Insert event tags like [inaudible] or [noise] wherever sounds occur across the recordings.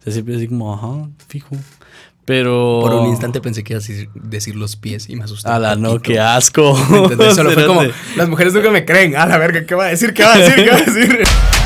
O sea, siempre así como, ajá, fijo. Pero. Por un instante pensé que ibas a decir, los pies y me asusté. A la no, qué asco. ¿Entendés? [laughs] Solo fue como, las mujeres nunca me creen. A la verga, ¿qué va a decir? ¿Qué va a decir? ¿Qué va a decir? [laughs]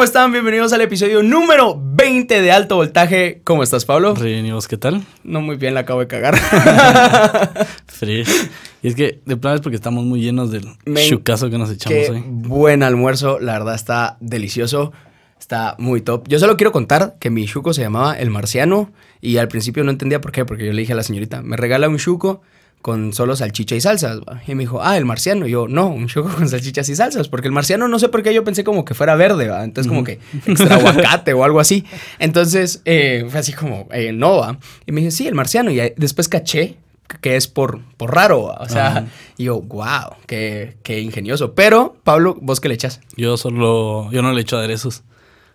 ¿cómo están? Bienvenidos al episodio número 20 de Alto Voltaje. ¿Cómo estás, Pablo? Re, ¿y vos qué tal? No muy bien, la acabo de cagar. [laughs] Fresh. Y es que de plano es porque estamos muy llenos del chucazo que nos echamos Qué hoy. buen almuerzo, la verdad está delicioso, está muy top. Yo solo quiero contar que mi chuco se llamaba El Marciano y al principio no entendía por qué, porque yo le dije a la señorita, me regala un chuco con solo salchicha y salsas. ¿va? Y me dijo, ah, el marciano. Y yo, no, un chuco con salchichas y salsas, porque el marciano no sé por qué yo pensé como que fuera verde, ¿va? Entonces como que extra aguacate o algo así. Entonces eh, fue así como, eh, no, ¿va? Y me dije, sí, el marciano. Y después caché que es por, por raro, ¿va? o sea, Ajá. y yo, wow, qué, qué ingenioso. Pero, Pablo, ¿vos qué le echas? Yo solo. Yo no le echo aderezos.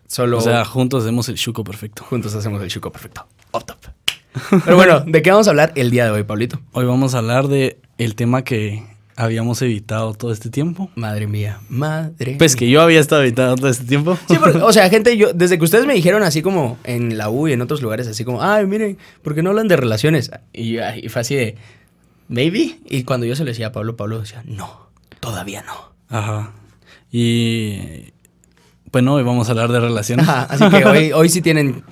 Solo O sea, juntos hacemos el chuco perfecto. juntos hacemos el chuco perfecto. Up top. Pero bueno, ¿de qué vamos a hablar el día de hoy, Pablito? Hoy vamos a hablar de el tema que habíamos evitado todo este tiempo. Madre mía, madre Pues que yo había estado evitando todo este tiempo. Sí, porque, o sea, [laughs] gente, yo, desde que ustedes me dijeron así como en la U y en otros lugares, así como, ay, miren, ¿por qué no hablan de relaciones? Y, y fue así de, maybe. Y cuando yo se lo decía a Pablo, Pablo decía, no, todavía no. Ajá. Y. Bueno, hoy vamos a hablar de relaciones. Ajá, así que hoy, [laughs] hoy sí tienen,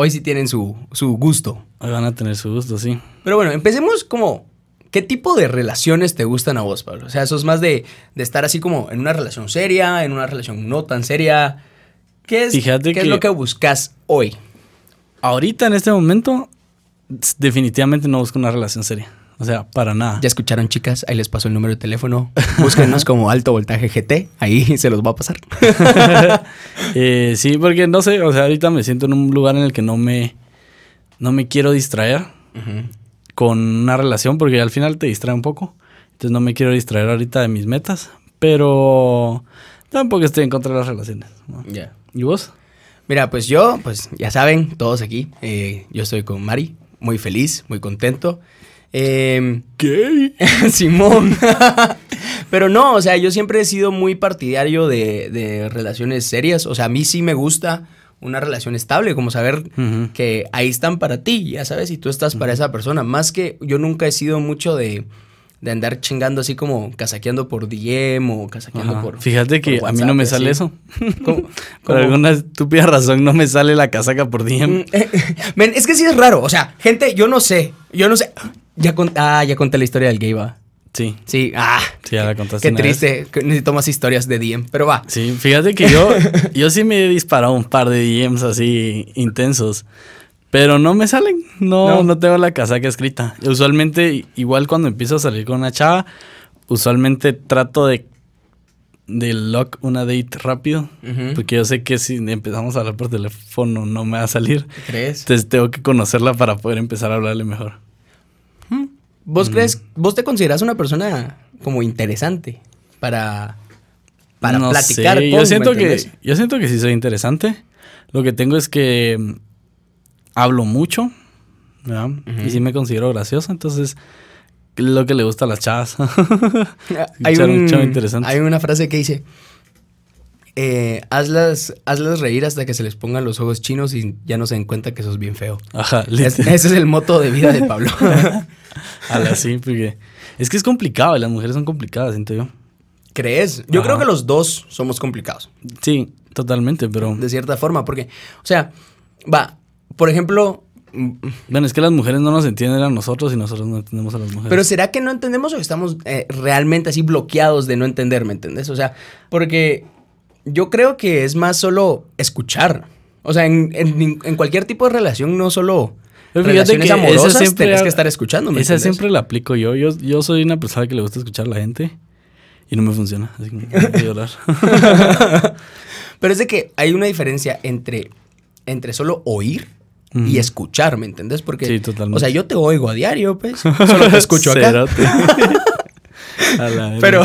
hoy sí tienen su, su gusto. Hoy van a tener su gusto, sí. Pero bueno, empecemos como, ¿qué tipo de relaciones te gustan a vos, Pablo? O sea, ¿sos más de, de estar así como en una relación seria, en una relación no tan seria? ¿Qué es, Fíjate ¿qué es lo que buscas hoy? Ahorita, en este momento, definitivamente no busco una relación seria. O sea, para nada. Ya escucharon, chicas, ahí les paso el número de teléfono. [laughs] Búsquenos como Alto Voltaje GT, ahí [laughs] se los va a pasar. [laughs] Eh, sí, porque no sé, o sea, ahorita me siento en un lugar en el que no me, no me quiero distraer con una relación, porque al final te distrae un poco. Entonces no me quiero distraer ahorita de mis metas, pero tampoco estoy en contra de las relaciones. ¿no? Ya. ¿Y vos? Mira, pues yo, pues ya saben, todos aquí, eh, yo estoy con Mari, muy feliz, muy contento. Eh, ¿Qué? [laughs] Simón. [laughs] Pero no, o sea, yo siempre he sido muy partidario de, de relaciones serias. O sea, a mí sí me gusta una relación estable, como saber que ahí están para ti, ya sabes, y tú estás para esa persona. Más que yo nunca he sido mucho de, de andar chingando así como casaqueando por DM o casaqueando Ajá. por. Fíjate que por a mí no me sale eso. [laughs] ¿Cómo? Por alguna estúpida razón no me sale la casaca por DM. Mm, eh, [laughs] Men, es que sí es raro. O sea, gente, yo no sé. Yo no sé. Ya, con- ah, ya conté la historia del gay, va. Sí, Sí, ah. sí, ya la contaste. Qué vez. triste. Necesito más historias de DM, pero va. Sí, fíjate que yo, [laughs] yo sí me he disparado un par de DMs así intensos, pero no me salen, no, No. no, tengo la casaca escrita. Usualmente, igual cuando empiezo a salir con una chava, usualmente trato de, de lock una date rápido, porque yo sé que si empezamos a hablar por teléfono no me va a salir. ¿Crees? Entonces tengo que conocerla para poder empezar a hablarle mejor. ¿Vos crees, vos te consideras una persona como interesante para, para No platicar sé, con, yo siento ¿me que yo siento que sí soy interesante. Lo que tengo es que mm, hablo mucho, ¿verdad? Y sí me considero gracioso, entonces lo que le gusta a las chavas. [laughs] hay, un- chavo interesante. hay una frase que dice, eh, hazlas, hazlas reír hasta que se les pongan los ojos chinos y ya no se den cuenta que sos bien feo. Ajá, Es- ese es el moto de vida de Pablo. [laughs] A la sí, porque es que es complicado, y las mujeres son complicadas, siento yo. ¿Crees? Yo Ajá. creo que los dos somos complicados. Sí, totalmente, pero de cierta forma, porque, o sea, va, por ejemplo, mm, bueno, es que las mujeres no nos entienden a nosotros y nosotros no entendemos a las mujeres. pero ¿será que no entendemos o estamos eh, realmente así bloqueados de no entender, ¿me entiendes? O sea, porque yo creo que es más solo escuchar. O sea, en, en- en cualquier tipo de relación, no solo relaciones que amorosas, siempre tenés que estar escuchando, ¿me Esa siempre la aplico yo. yo. Yo soy una persona que le gusta escuchar a la gente y no me funciona. Así que me que [laughs] llorar. Pero es de que hay una diferencia entre, entre solo oír y escuchar, ¿me entiendes? Porque, Sí, totalmente. o sea, yo te oigo a diario, pues, [laughs] solo te escucho acá. [laughs] Pero,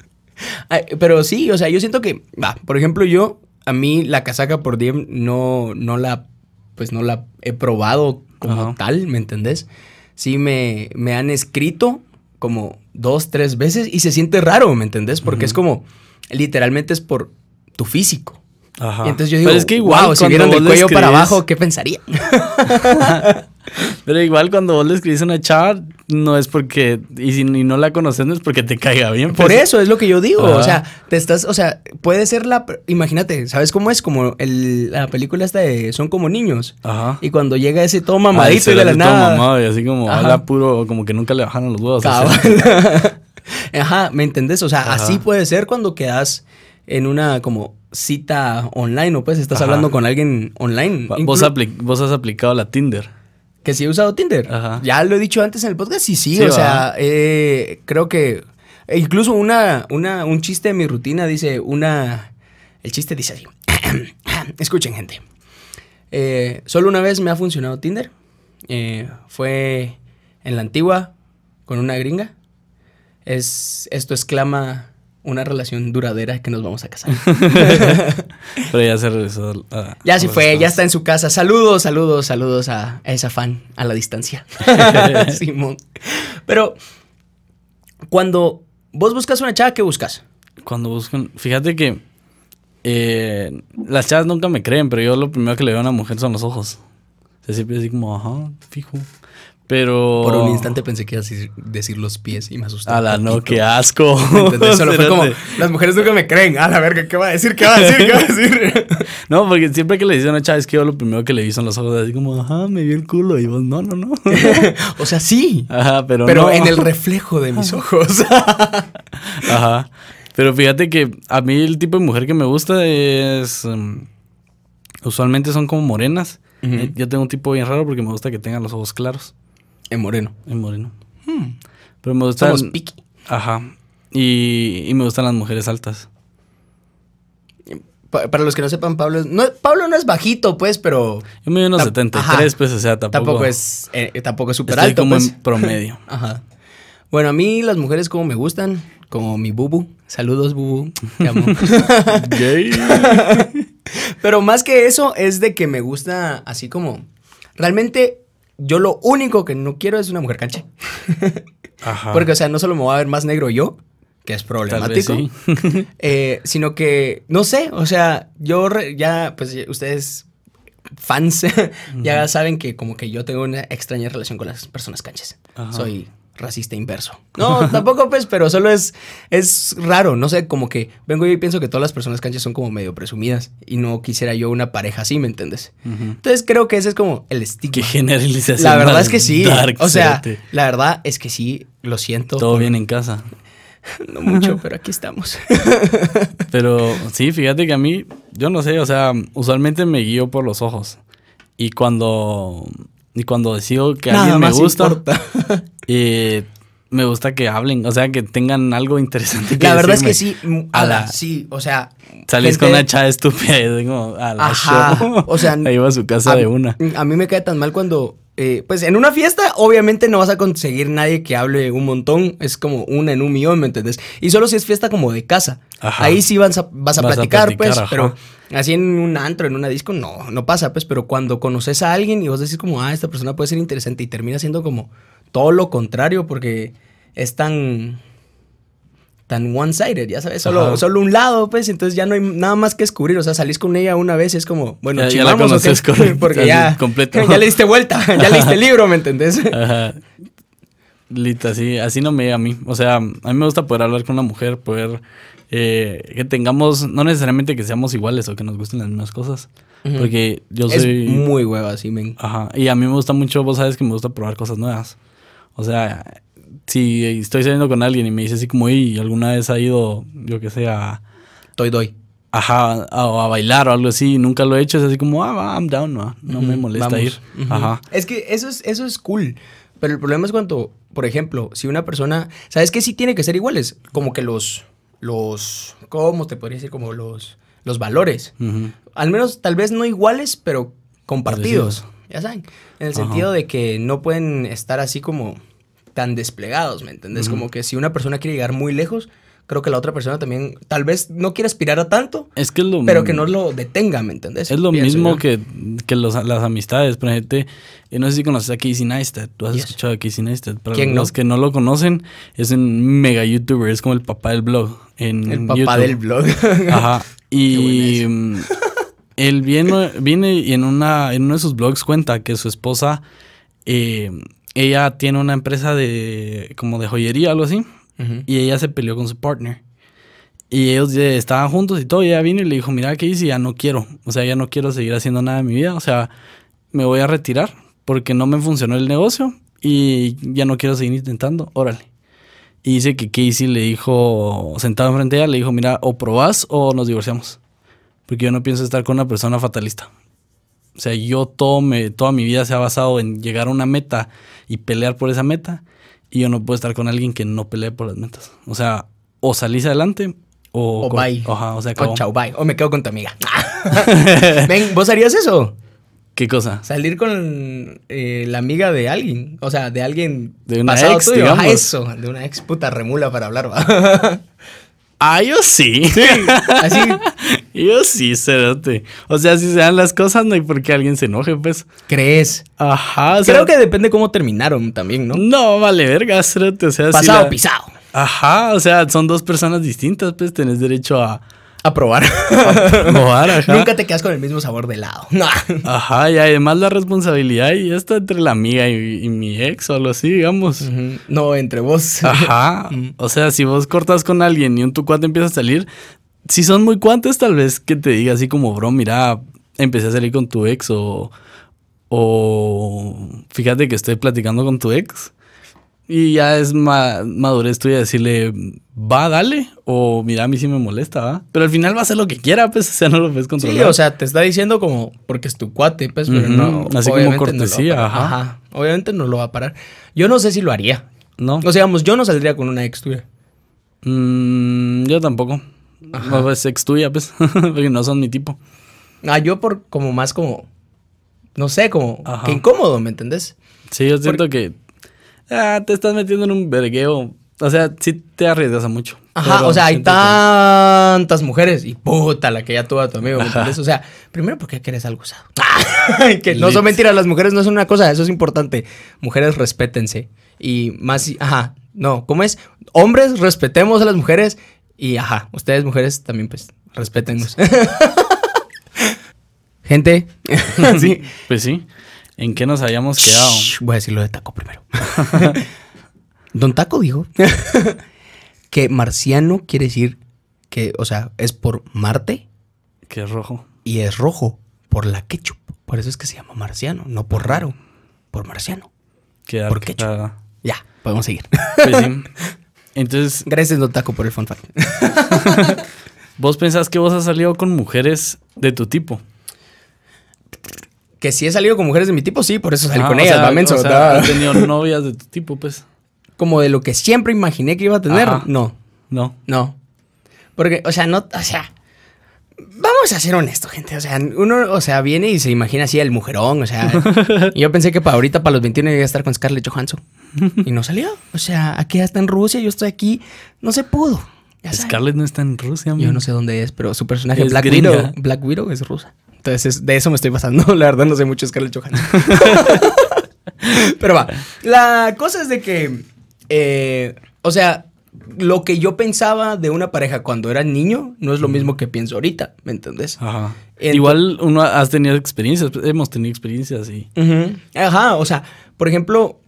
[laughs] pero sí, o sea, yo siento que, por ejemplo, yo, a mí la casaca por DM no, no la, pues no la he probado como Ajá. tal, ¿me entendés? Sí me, me han escrito como dos, tres veces y se siente raro, ¿me entendés? Porque es como, literalmente es por tu físico. Ajá. Y entonces yo digo, Pero es que igual wow, si vieran del cuello para abajo, ¿qué pensarían? [laughs] Pero igual cuando vos le escribís a una chava, no es porque. Y si y no la conoces, no es porque te caiga bien. Por pues. eso es lo que yo digo. Ajá. O sea, te estás, o sea, puede ser la. Imagínate, ¿sabes cómo es? Como el, la película esta de Son como niños. Ajá. Y cuando llega ese todo Ay, mamadito y de la nada. mamado y así como habla puro, como que nunca le bajaron los huevos. [laughs] [laughs] Ajá, ¿me entendés? O sea, Ajá. así puede ser cuando quedas en una como cita online o pues estás Ajá. hablando con alguien online. Vos, has aplicado la Tinder. Que sí he usado Tinder. Ajá. Ya lo he dicho antes en el podcast y sí, Sí, o va. sea, eh, creo que e incluso una, una, un chiste de mi rutina dice una... El chiste dice así. [coughs] Escuchen, gente. Eh, solo una vez me ha funcionado Tinder. Eh, fue en la antigua con una gringa. Es, esto exclama una relación duradera que nos vamos a casar. [laughs] Pero ya se regresó. a- ya se fue, ya está en su casa. Saludos, saludos, saludos a, a esa fan a la distancia. [laughs] [laughs] Simón. Pero cuando vos buscas una chava, ¿qué buscas? Cuando buscan. Fíjate que. eh, las chavas nunca me creen, pero yo lo primero que le veo a una mujer son los ojos. O sea, siempre así como, ajá, fijo. Pero. Por un instante pensé que ibas a decir, decir los pies y me asusté. A un la no, qué asco. [laughs] ¿Me entendés? Solo fue como, las mujeres nunca me creen. A la verga, ¿qué va a decir? ¿Qué va a decir? ¿Qué va a decir? [laughs] No, porque siempre que le dicen a una chava es que yo lo primero que le vi son los ojos, así como, ajá, me vio el culo. Y vos, no, no, no. [laughs] o sea, sí. Ajá, pero, Pero no. en el reflejo de mis ojos. Ajá. Pero fíjate que a mí el tipo de mujer que me gusta es. um, usualmente son como morenas. Eh, Yo tengo un tipo bien raro porque me gusta que tengan los ojos claros. En moreno. En moreno. Pero me gustan. Somos piqui. Ajá. Y, y me gustan las mujeres altas. Pa- Para los que no sepan, Pablo es, no, Pablo no es bajito, pues, pero Yo me unos Tam- 73, ajá. pues, o sea, tampoco. tampoco, es eh, tampoco es súper alto, como pues. en promedio. [laughs] Ajá. Bueno, a mí las mujeres como me gustan, como mi bubu. Saludos, bubu. Te amo. [laughs] Gay. [laughs] Pero más que eso es de que me gusta así como... Realmente yo lo único que no quiero es una mujer cancha. Ajá. Porque, o sea, no solo me voy a ver más negro yo, que es problemático, sí. [laughs] eh, sino que, no sé, o sea, yo re- ya, pues ustedes fans [laughs] ya saben que como que yo tengo una extraña relación con las personas canchas. Ajá. Soy racista inverso. No, [laughs] tampoco pues, pero solo es, es raro, no sé, como que vengo yo y pienso que todas las personas canchas son como medio presumidas y no quisiera yo una pareja así, ¿me entiendes? Entonces creo que ese es como el estigma. Qué generalización. La verdad es que sí. dark, o sea, la verdad es que sí, lo siento. Todo bien en casa. [laughs] No mucho, [laughs] pero aquí estamos. Pero sí, fíjate que a mí, yo no sé, o sea, usualmente me guío por los ojos. Y cuando, y cuando decido que Nada alguien me gusta, importa. Eh, me gusta que hablen, o sea, que tengan algo interesante que La verdad es que sí, A la- sí, o sea. Salís con una chava estúpida y digo, a la Ajá, show. o sea, [laughs] Ahí va a su casa a, de una. A mí me cae tan mal cuando. eh, pues en una fiesta, obviamente no vas a conseguir nadie que hable un montón. Es como una en un millón, ¿me entiendes? Y solo si es fiesta como de casa. Ajá. Ahí sí vas a, vas a Vas a platicar, platicar, pues. ajá. Pero así en un antro, en una disco, no, no pasa, pues. Pero cuando conoces a alguien y vos decís como, ah, esta persona puede ser interesante y termina siendo como todo lo contrario porque es tan tan one-sided, ya sabes, solo, solo un lado, pues, entonces ya no hay nada más que descubrir, o sea, salís con ella una vez y es como, bueno, Ya- ya la chingamos, ¿o qué? conoces con- [laughs] porque ya, completo. [laughs] ya le diste vuelta, [laughs] ya leíste el libro, ¿me entendés? Ajá. Lita, así, así no me llega a mí. O sea, a mí me gusta poder hablar con una mujer, poder eh, que tengamos, no necesariamente que seamos iguales o que nos gusten las mismas cosas. Porque yo es soy... muy hueva, así, men. Ajá. Y a mí me gusta mucho, vos sabes que me gusta probar cosas nuevas. O sea, si estoy saliendo con alguien y me dice así como, y alguna vez ha ido, yo que sé, a, Doy, doy. ajá, a, a bailar o algo así, y nunca lo he hecho, es así como, ah, va, I'm down, no, no me molesta vamos. ir. Ajá. Es que eso es, eso es cool. Pero el problema es cuando, por ejemplo, si una persona. ¿Sabes qué? Sí tiene que ser iguales. Como que los. Los. ¿Cómo te podría decir? Como los. Los valores. Ujú. Al menos, tal vez no iguales, pero compartidos. Parecidos. Ya saben. En el Ajá. sentido de que no pueden estar así como tan desplegados, ¿me entendés? Como que si una persona quiere llegar muy lejos, creo que la otra persona también tal vez no quiere aspirar a tanto, Es que es lo pero que no lo detenga, ¿me entendés? Es lo Pienso mismo que, que los- las amistades. Por ejemplo, eh, no sé si conoces a Casey Neistat. Tú has Yes. escuchado a Casey Neistat. Para ¿Quién no? los que no lo conocen, es un mega youtuber. Es como el papá del blog. En El papá YouTube. del blog. Ajá. [laughs] Y él viene, viene y en, una, en uno de sus blogs cuenta que su esposa, eh, ella tiene una empresa de como de joyería, algo así. Y ella se peleó con su partner. Y ellos estaban juntos y todo. Y ella vino y le dijo, mira, ¿qué hice? Ya no quiero. O sea, ya no quiero seguir haciendo nada en mi vida. O sea, me voy a retirar porque no me funcionó el negocio y ya no quiero seguir intentando. Órale. Y dice que Casey le dijo, sentado enfrente de ella, le dijo, mira, o probás o nos divorciamos. Porque yo no pienso estar con una persona fatalista. O sea, yo todo me, toda mi vida se ha basado en llegar a una meta y pelear por esa meta. Y yo no puedo estar con alguien que no pelee por las metas. O sea, o salís adelante o... O bye. O sea, O acabó. chau, bye. O me quedo con tu amiga. [laughs] Ven, ¿vos harías eso? ¿Qué cosa? Salir con eh, la amiga de alguien. O sea, de alguien De una pasado ex, tuyo. Eso. De una ex puta remula para hablar, va. [laughs] Ah, yo sí. Así. [laughs] yo sí, cerote. O sea, si se dan las cosas, no hay por qué alguien se enoje, pues. ¿Crees? Ajá, o sea, Creo que depende cómo terminaron también, ¿no? No, vale, verga, cerote. O sea, si Pasado, la- pisado. Ajá, o sea, son dos personas distintas, pues tenés derecho a A probar. probar, [laughs] ajá. Nunca te quedas con el mismo sabor de helado. [laughs] No. Ajá, y además la responsabilidad y ya está entre la amiga y, y mi ex o algo así, digamos. No, entre vos. Ajá. [laughs] O sea, si vos cortas con alguien y un tu cuate empieza a salir, si son muy cuantes, tal vez que te diga así como, bro, mira, empecé a salir con tu ex o. O. Fíjate que estoy platicando con tu ex. Y ya es ma- madurez tuya decirle, va, dale. O mira, a mí sí me molesta, ¿va? Pero al final va a hacer lo que quiera, pues, o sea, no lo puedes Sí, controlar. o sea, te está diciendo como porque es tu cuate, pues, pero no. así como no cortesía, parar. ajá. Obviamente no lo va a parar. Yo no sé si lo haría. no. O sea, digamos, yo no saldría con una ex tuya. Mm, yo tampoco. Ajá. No, es ex tuya, pues, [laughs] porque no son mi tipo. Ah, yo por como más como. No sé, como Ajá. que incómodo, ¿me entendés? Sí, yo siento que ah, te estás metiendo en un vergueo. O sea, sí te arriesgas a mucho. Ajá, o sea, hay tantas mujeres y puta la que ya tuvo a tu amigo. O sea, primero porque querés algo usado. [laughs] que no son mentiras, las mujeres no son una cosa, eso es importante. Mujeres, respétense. Y más, ajá, no, ¿cómo es? Hombres, respetemos a las mujeres y ajá, ustedes mujeres también pues, respétennos. [laughs] Gente, [laughs] sí. Pues sí. ¿En qué nos habíamos quedado? Shh, Voy a decir lo de Taco primero. [laughs] Don Taco dijo [laughs] que marciano quiere decir que, o sea, es por Marte Que es rojo. y es rojo por la ketchup. Por eso es que se llama marciano, no por raro, por marciano. Que ¿Por qué, Ya, podemos seguir. [laughs] Pues sí. Entonces, Gracias, Don Taco, por el fun fact. ¿vos pensás que vos has salido con mujeres de tu tipo? Que si he salido con mujeres de mi tipo, sí, por eso salí Ah, con ellas, sea, va, menso, o. ¿Has tenido [laughs] novias de tu tipo, pues? Como de lo que siempre imaginé que iba a tener, Ajá. no. No. No. Porque, o sea, no, o sea, vamos a ser honestos, gente. O sea, uno, o sea, viene y se imagina así el mujerón, o sea. [laughs] yo pensé que para ahorita, para los 21, iba a estar con Scarlett Johansson. Y no salió. O sea, aquí ya está en Rusia, yo estoy aquí. No se pudo. Scarlett no está en Rusia, Yo man. no sé dónde es, pero su personaje Es Black gringa. Widow, Black Widow es rusa. Entonces, es- de eso me estoy pasando. [laughs] La verdad, no sé mucho de Scarlett Johansson. [laughs] pero va. La cosa es de que, eh, o sea, lo que yo pensaba de una pareja cuando era niño no es lo mismo que pienso ahorita, ¿me entendés? Ajá. Igual uno has tenido experiencias, hemos tenido experiencias y... Ajá, o sea, por ejemplo,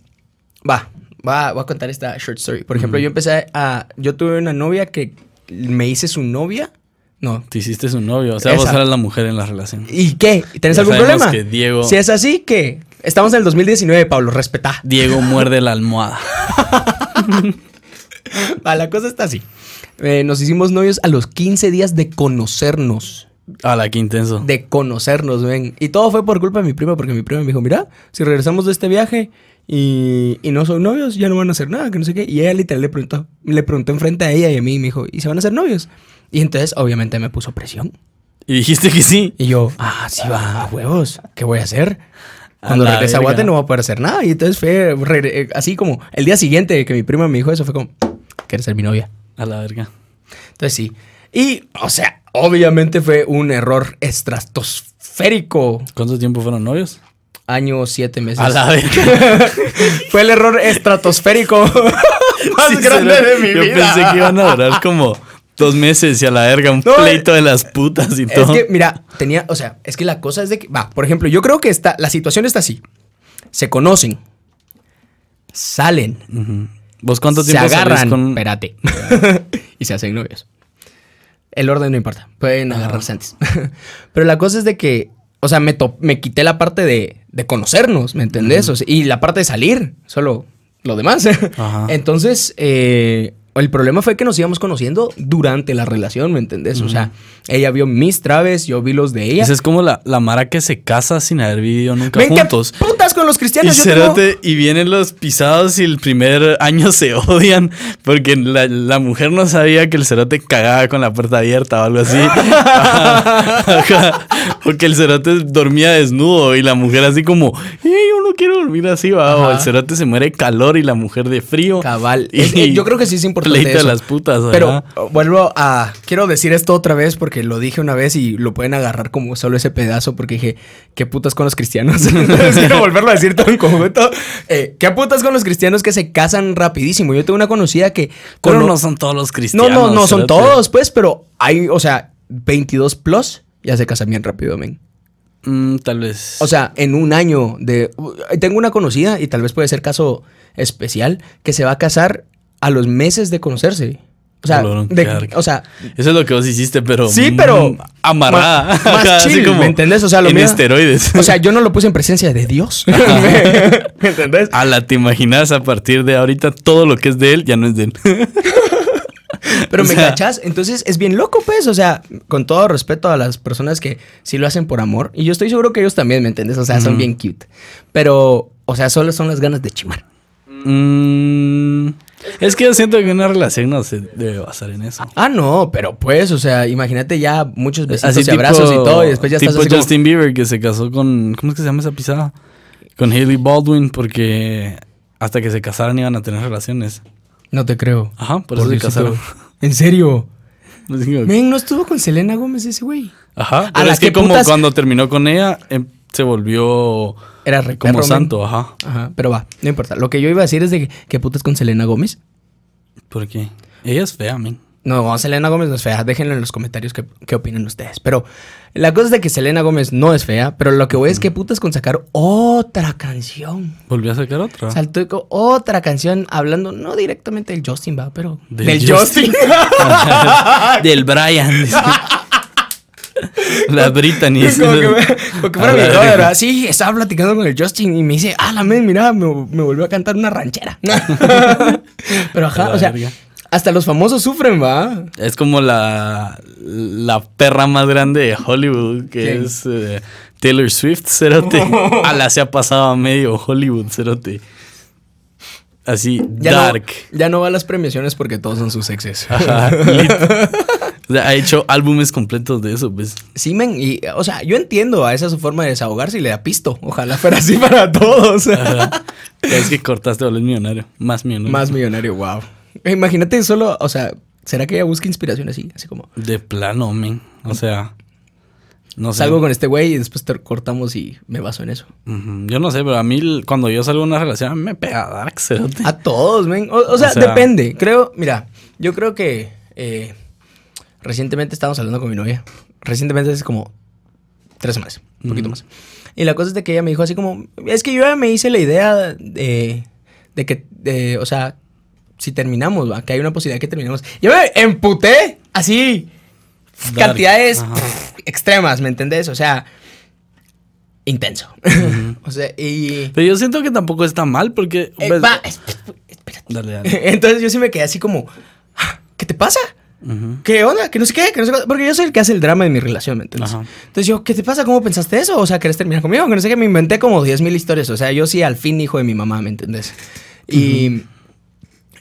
va, va, voy a contar esta short story. Por ejemplo, yo empecé a, yo tuve una novia que me hice su novia. No. Te hiciste su novio, o sea, vos Esa. eras la mujer en la relación. ¿Y qué? ¿Tenés Ya algún problema? que Diego- Si es así, que estamos en el 2019, Pablo, respetá. Diego [laughs] muerde la almohada. [laughs] La cosa está así. Eh, nos hicimos novios a los 15 días de conocernos. A la que intenso. De conocernos, ven. Y todo fue por culpa de mi prima, porque mi prima me dijo, mira, si regresamos de este viaje y, y no son novios, ya no van a hacer nada, que no sé qué. Y ella literal le preguntó, le preguntó enfrente a ella y a mí y me dijo, ¿y se van a hacer novios? Y entonces, obviamente, me puso presión. Y dijiste que sí. Y yo, ah, sí va, a huevos, ¿qué voy a hacer? A Cuando la regrese a. Guate no voy a poder hacer nada. Y entonces fue eh, así como el día siguiente que mi prima me dijo eso, fue como, ¿quieres ser mi novia? A la verga. Entonces sí. Y, o sea, obviamente fue un error estratosférico. ¿Cuánto tiempo fueron novios? Año, siete meses. A la vez. [laughs] fue el error estratosférico [laughs] más grande de mi Yo vida. pensé que iban a durar [laughs] como dos meses y a la verga un No, pleito de las putas y Es todo. que, mira, tenía, o sea, es que la cosa es de que, va, por ejemplo, yo creo que está, la situación está así. Se conocen, salen. ¿Vos cuánto se tiempo salís agarran, con espérate, y se hacen novios. El orden no importa, pueden agarrarse antes. Pero la cosa es de que, o sea, me, me quité la parte de, de conocernos, ¿me entendés? O sea, y la parte de salir, solo lo demás. [laughs] Ajá. Entonces, eh, el problema fue que nos íbamos conociendo durante la relación, ¿me entendés? O sea, ella vio mis traves, yo vi los de ella. Esa es como la, la mara que se casa sin haber vivido nunca Ven, ¿qué juntos. putas con los Y, cristianos? Tengo- cerote, y vienen los pisados y el primer año se [laughs] odian porque la, la mujer no sabía que el cerote cagaba con la puerta abierta o algo así. [laughs] O que el cerote dormía desnudo y la mujer así como, "Eh, yo no quiero dormir así, va. O el cerote se muere de calor y la mujer de frío. Cabal. Y- Es- eh, yo creo que sí es importante Pleito de eso. las putas, Pero ajá. oh, vuelvo a... Quiero decir esto otra vez porque lo dije una vez y lo pueden agarrar como solo ese pedazo porque dije, ¿qué putas con los cristianos? [laughs] Entonces quiero volverlo a decir todo en conjunto. Eh, ¿Qué putas con los cristianos que se casan rapidísimo? Yo tengo una conocida que... Pero no son todos los no, cristianos. no, no son cerote. todos, pues, pero hay, o sea, 22 plus ya se casan bien rápido, men. Mm, tal vez. O sea, en un año de... Tengo una conocida, y tal vez puede ser caso especial, que se va a casar a los meses de conocerse. O sea, de- o sea Eso es lo que vos hiciste, pero. Sí, pero mm, amarrada. ma- [laughs] más [laughs] así chill, ¿me entendés? O sea, lo en esteroides. O sea, yo no lo puse en presencia de Dios. [laughs] ¿Me entendés? A la te imaginas a partir de ahorita todo lo que es de él ya no es de él. [laughs] Pero O me sea- cachas, entonces es bien loco, pues. O sea, con todo respeto a las personas que sí lo hacen por amor. Y yo estoy seguro que ellos también, ¿me entiendes? O sea, son bien cute. Pero, o sea, solo son las ganas de chimar. Mm, es que yo siento que una relación no se debe basar en eso. Ah, no, pero pues, o sea, imagínate ya muchos besitos Así y abrazos y todo. Y después ya tipo estás así como- Justin Bieber que se casó con. ¿Cómo es que se llama esa pisada? Con Hailey Baldwin porque hasta que se casaran iban a tener relaciones. No te creo. Ajá, por, eso se Diosito. casaron. [laughs] ¿En serio? Men, ¿no estuvo con Selena Gómez ese güey? Ajá. A Pero es que que como putas- cuando terminó con ella, em, se volvió Era re como santo, ajá. Ajá, pero va, no importa. Lo que yo iba a decir es de que, ¿qué putas con Selena Gómez? ¿Por qué? Ella es fea, men. No, Selena Gómez no es fea. Déjenlo en los comentarios qué, qué opinan ustedes. Pero la cosa es de que Selena Gómez no es fea, pero lo que voy es que putas con sacar otra canción. Volvió a sacar otra. Saltó con otra canción hablando, no directamente del Justin, va, pero Del del, Justin. Justin. [laughs] Del Brian. [laughs] La Brittany. como, que, me- como que fuera mi. ¿verdad? Sí, estaba platicando con el Justin y me dice, ah, la men, mira, me, me volvió a cantar una ranchera. [laughs] pero ajá, o sea, verga. Hasta los famosos sufren, va. Es como la, la perra más grande de Hollywood, que ¿Quién? es eh, Taylor Swift, cerote. [laughs] A la se ha pasado a medio Hollywood, cerote. Así, Ya dark. No, ya no va a las premiaciones porque todos son sus exes. Ajá. O sea, ha hecho álbumes completos de eso, pues. Sí, men, y, o sea, yo entiendo a esa es su forma de desahogarse y le da pisto. Ojalá fuera así [laughs] para todos. Ajá. Es que cortaste volver millonario. Más millonario. Más millonario, wow. [laughs] Imagínate solo, o sea, ¿será que ella busca inspiración así? Así como, De plano, men. O sea, no sé. salgo con este güey y después te cortamos y me baso en eso. Yo no sé, pero a mí cuando yo salgo de una relación me pega dark, cerote. A todos, men. O, o sea, O sea- depende. Creo, mira, yo creo que eh, recientemente estábamos hablando con mi novia. Recientemente es como tres semanas, un poquito más. Y la cosa es de que ella me dijo así como, es que yo ya me hice la idea de, de que, de, o sea, si terminamos, ¿va? que hay una posibilidad que terminemos. Yo me emputé así, Dark. cantidades pff, extremas, ¿me entendés? O sea, intenso. [laughs] o sea, y... Pero yo siento que tampoco está mal porque... Eh, ves- va, espérate. Dale, dale. [laughs] Entonces yo sí me quedé así como, "Ah, ¿qué te pasa? ¿Qué onda? Que no sé qué, que no sé qué. Porque yo soy el que hace el drama de mi relación, ¿me entiendes? Ajá. Entonces yo, ¿qué te pasa? ¿Cómo pensaste eso? O sea, ¿querés terminar conmigo? Que no sé qué. Me inventé como 10 mil historias. O sea, yo sí al fin hijo de mi mamá, ¿me entiendes? Y,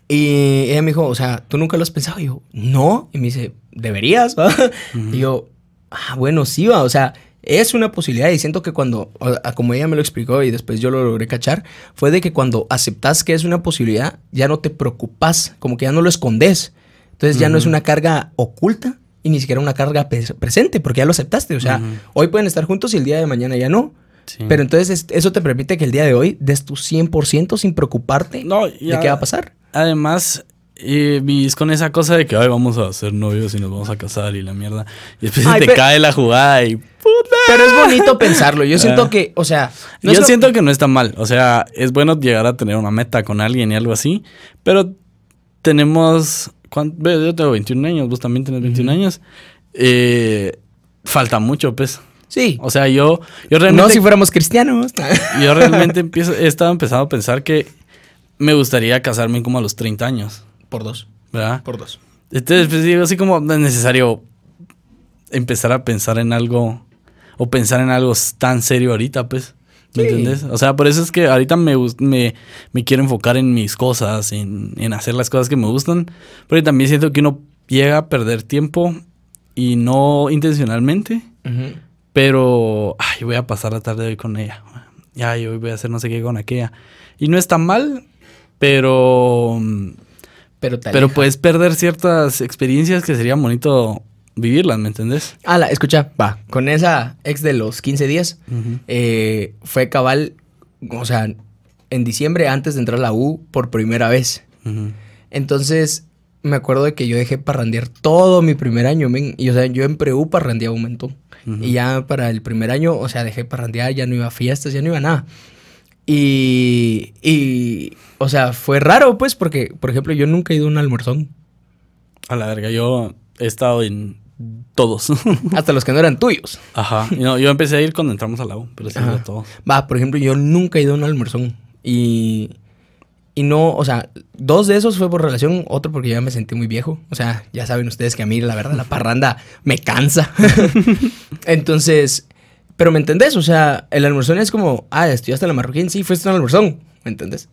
y ella me dijo, o sea, ¿tú nunca lo has pensado? Y yo, no. Y me dice, ¿deberías? [laughs] va?" Y yo, ah, bueno, sí va. O sea, es una posibilidad. Y siento que cuando, como ella me lo explicó y después yo lo logré cachar, fue de que cuando aceptas que es una posibilidad, ya no te preocupas, como que ya no lo escondes. Entonces ya no es una carga oculta y ni siquiera una carga presente, porque ya lo aceptaste. O sea, hoy pueden estar juntos y el día de mañana ya no. Sí. Pero entonces es- eso te permite que el día de hoy des tu 100% sin preocuparte No, de qué va a pasar. Además, eh, vivís con esa cosa de que ay, vamos a ser novios y nos vamos a casar y la mierda. Y después se te cae la jugada y. Pero es bonito pensarlo. Yo siento Ah. que, o sea, no Yo lo- siento que no está mal. O sea, es bueno llegar a tener una meta con alguien y algo así. Pero tenemos. ¿cuán- ve, Yo tengo 21 años, vos también tenés 21 años. Eh, falta mucho, pues. Sí. O sea, yo, yo No realmente. si fuéramos cristianos. Yo realmente empiezo, he estado empezando a pensar que me gustaría casarme como a los 30 años, Por dos. ¿verdad? Por dos. Entonces, pues digo, así como no es necesario empezar a pensar en algo o pensar en algo tan serio ahorita, pues. ¿Me Sí. entiendes? O sea, por eso es que ahorita me, me, me quiero enfocar en mis cosas, en, en hacer las cosas que me gustan. Porque también siento que uno llega a perder tiempo y no intencionalmente, pero ay, voy a pasar la tarde hoy con ella. Ya, hoy voy a hacer no sé qué con aquella. Y no está mal, pero Pero te pero puedes perder ciertas experiencias que sería bonito vivirlas, ¿me entendés? Ala, escucha, va, con esa ex de los 15 días, eh, fue cabal, o sea, en diciembre antes de entrar a la U por primera vez. Entonces, me acuerdo de que yo dejé parrandear todo mi primer año, men. Y o sea, yo en pre-U parrandeaba un montón. Ujú. Y ya para el primer año, o sea, dejé parrandear, ya no iba a fiestas, ya no iba a nada. Y, y, o sea, fue raro, pues, porque, por ejemplo, yo nunca he ido a un almuerzón. A la verga, yo he estado en todos. [laughs] Hasta los que no eran tuyos. Ajá. No, yo empecé a ir cuando entramos a la U, pero sí, a todos. Va, por ejemplo, yo nunca he ido a un almuerzón. Y, y no, o sea, dos de esos fue por relación, otro porque ya me sentí muy viejo. O sea, ya saben ustedes que a mí, la verdad, la parranda me cansa. [laughs] Entonces, pero ¿me entendés? O sea, el almuerzón es como, ah, estudiaste en la marroquín, sí, fuiste a un almuerzón. ¿Me entendés?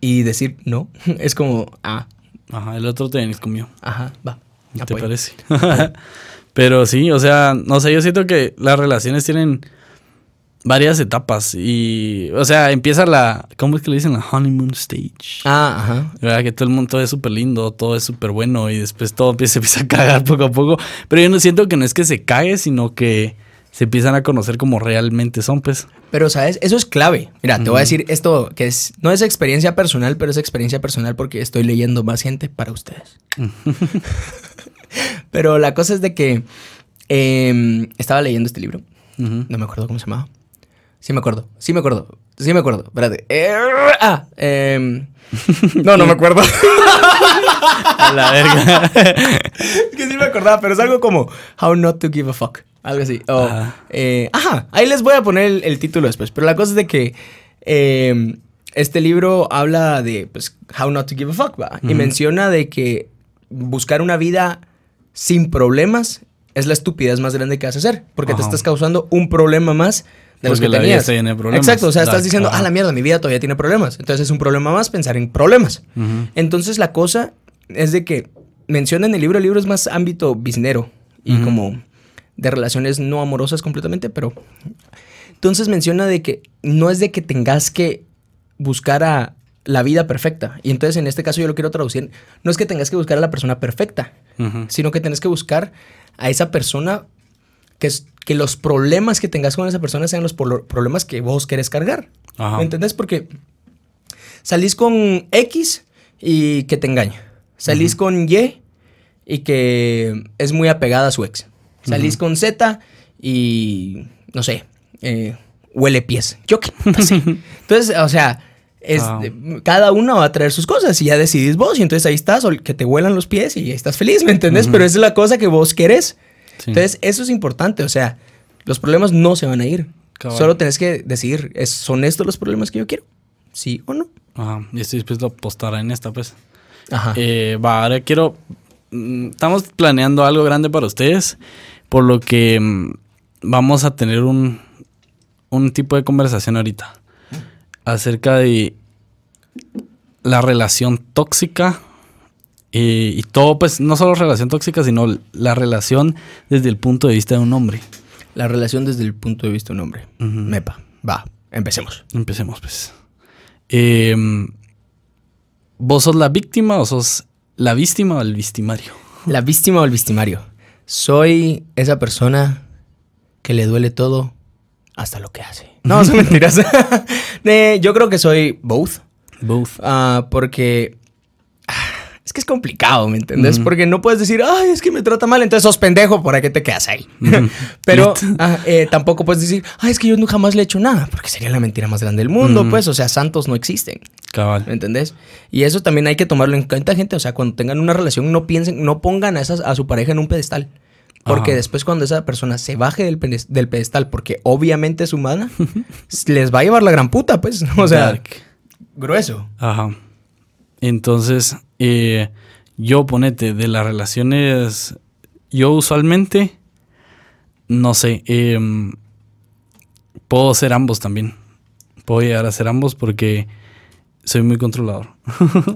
Y decir no, [laughs] es como, ah, Ajá, el otro te venís conmigo. ajá, va. ¿Te apoyo. parece? [laughs] [laughs] pero sí, o sea, no sé, yo siento que las relaciones tienen varias etapas y, o sea, empieza la, ¿cómo es que le dicen? La honeymoon stage. Ah, ajá. ¿Verdad? Que todo el mundo todo es súper lindo, todo es súper bueno y después todo empieza, empieza a cagar poco a poco. Pero yo no siento que no es que se cague, sino que se empiezan a conocer como realmente son, pues. Pero, ¿sabes? Eso es clave. Mira, te voy a decir esto que es, no es experiencia personal, pero es experiencia personal porque estoy leyendo más gente para ustedes. [laughs] pero la cosa es de que em, estaba leyendo este libro. No me acuerdo cómo se llamaba. Sí me acuerdo, sí me acuerdo, sí me acuerdo. Espérate. Eh, ah, em, no, no me acuerdo. [laughs] A la verga. [laughs] es que sí me acordaba, pero es algo como How Not to Give a Fuck. Algo así. O, Ajá. eh, ajá, ahí les voy a poner el, el título después. Pero la cosa es de que eh, este libro habla de pues, How Not to Give a Fuck, ¿va? Y menciona de que buscar una vida sin problemas es la estupidez más grande que vas a hacer. Porque te estás causando un problema más de los Porque que la vida tenías. de problemas. Exacto, o sea, estás diciendo, ah, la mierda, mi vida todavía tiene problemas. Entonces es un problema más pensar en problemas. Entonces la cosa es de que menciona en el libro, el libro es más ámbito biznero y como de relaciones no amorosas completamente, pero entonces menciona de que no es de que tengas que buscar a la vida perfecta. Y entonces en este caso yo lo quiero traducir, no es que tengas que buscar a la persona perfecta, sino que tenés que buscar a esa persona que, es- que los problemas que tengas con esa persona sean los problemas que vos querés cargar. Ajá. ¿Me entendés? Porque salís con X y que te engaña. Salís con Y y que es muy apegada a su ex. Salís con Z y, no sé, eh, huele pies. Yo qué. [laughs] Entonces, o sea, es, cada uno va a traer sus cosas y ya decidís vos. Y entonces ahí estás, o que te huelan los pies y ahí estás feliz, ¿me entendés? Pero esa es la cosa que vos querés. Sí. Entonces, eso es importante. O sea, los problemas no se van a ir. Cabal. Solo tenés que decidir, ¿es- ¿son estos los problemas que yo quiero? ¿Sí o no? Ajá. Y estoy dispuesto a apostar en esta, pues. Ajá. Eh, va, ahora quiero. mm, Estamos planeando algo grande para ustedes, por lo que mm, vamos a tener un, un tipo de conversación ahorita acerca de la relación tóxica eh, y todo, pues no solo relación tóxica, sino la relación desde el punto de vista de un hombre. La relación desde el punto de vista de un hombre. Mepa. Va, empecemos. Empecemos, pues. Eh, ¿Vos sos la víctima o sos ¿La víctima o el victimario? La víctima o el victimario. Soy esa persona que le duele todo hasta lo que hace. [laughs] No, son mentiras. [laughs] Eh, yo creo que soy both. Both. Ah, porque ah, es que es complicado, ¿me entendés? Porque no puedes decir, ay, es que me trata mal, entonces sos pendejo, ¿por qué te quedas ahí? [laughs] Pero ah, eh, tampoco puedes decir, ay, es que yo nunca jamás le he hecho nada, porque sería la mentira más grande del mundo, pues, o sea, santos no existen. Cabal. ¿Me entendés? Y eso también hay que tomarlo en cuenta, gente. O sea, cuando tengan una relación, no piensen, no pongan a, esas, a su pareja en un pedestal. Porque Ajá. después cuando esa persona se baje del, pedes- del pedestal, porque obviamente es humana, [laughs] les va a llevar la gran puta, pues. O sea, Dark. grueso. Ajá. Entonces, eh, yo ponete, de las relaciones, yo usualmente, no sé, em, puedo ser ambos también. Puedo llegar a ser ambos porque soy muy controlador.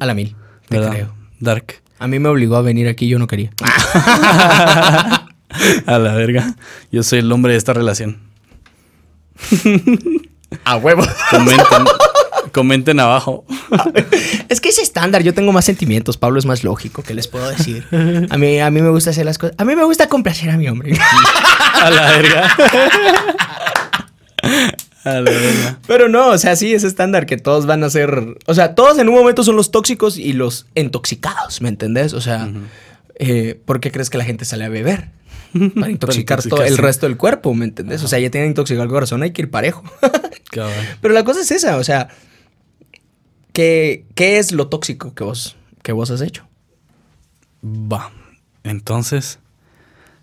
A la mil. Te ¿verdad? creo. Dark. A mí me obligó a venir aquí, yo no quería. [laughs] A la verga. Yo soy el hombre de esta relación. A huevo. Comenten, comenten abajo. es que es estándar, yo tengo más sentimientos. Pablo es más lógico, ¿qué les puedo decir? A mí, a mí me gusta hacer las cosas. A mí me gusta complacer a mi hombre. [laughs] A la verga. A la verga. Pero no, o sea, sí, es estándar que todos van a ser. O sea, todos en un momento son los tóxicos y los intoxicados, ¿me entendés? O sea, eh, ¿por qué crees que la gente sale a beber? Para [laughs] intoxicar todo el resto del cuerpo, ¿me entendés? O sea, ya tienen intoxicado el corazón, hay que ir parejo. [laughs] Pero la cosa es esa, o sea, ¿qué, qué es lo tóxico que vos, que vos has hecho? Va. Entonces,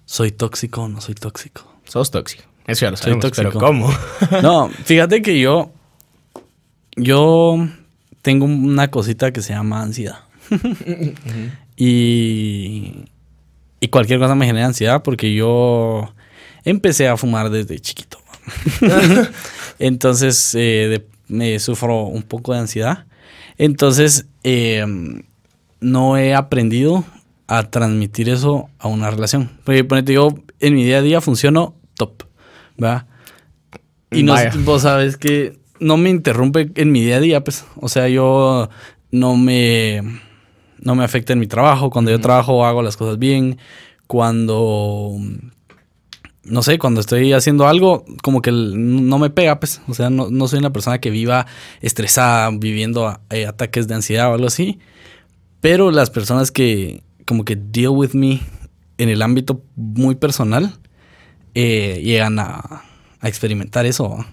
¿soy tóxico o no soy tóxico? Sos tóxico. Eso ya lo Soy sabemos, pero tóxico. ¿cómo? [laughs] No, fíjate que yo. Yo tengo una cosita que se llama ansiedad. [laughs] y. Y cualquier cosa me genera ansiedad porque yo empecé a fumar desde chiquito. [laughs] Entonces, eh, de- me sufro un poco de ansiedad. Entonces, eh, no he aprendido a transmitir eso a una relación. Porque, ponete, yo en mi día a día funciono top, ¿verdad? Y no, vos sabes que no me interrumpe en mi día a día, pues. O sea, yo no me, no me afecta en mi trabajo. Cuando yo trabajo hago las cosas bien. Cuando, no sé, cuando estoy haciendo algo, como que no me pega, pues. O sea, no, no soy una persona que viva estresada, viviendo eh, ataques de ansiedad o algo así. Pero las personas que como que deal with me en el ámbito muy personal eh, llegan a, a experimentar eso. ¿va?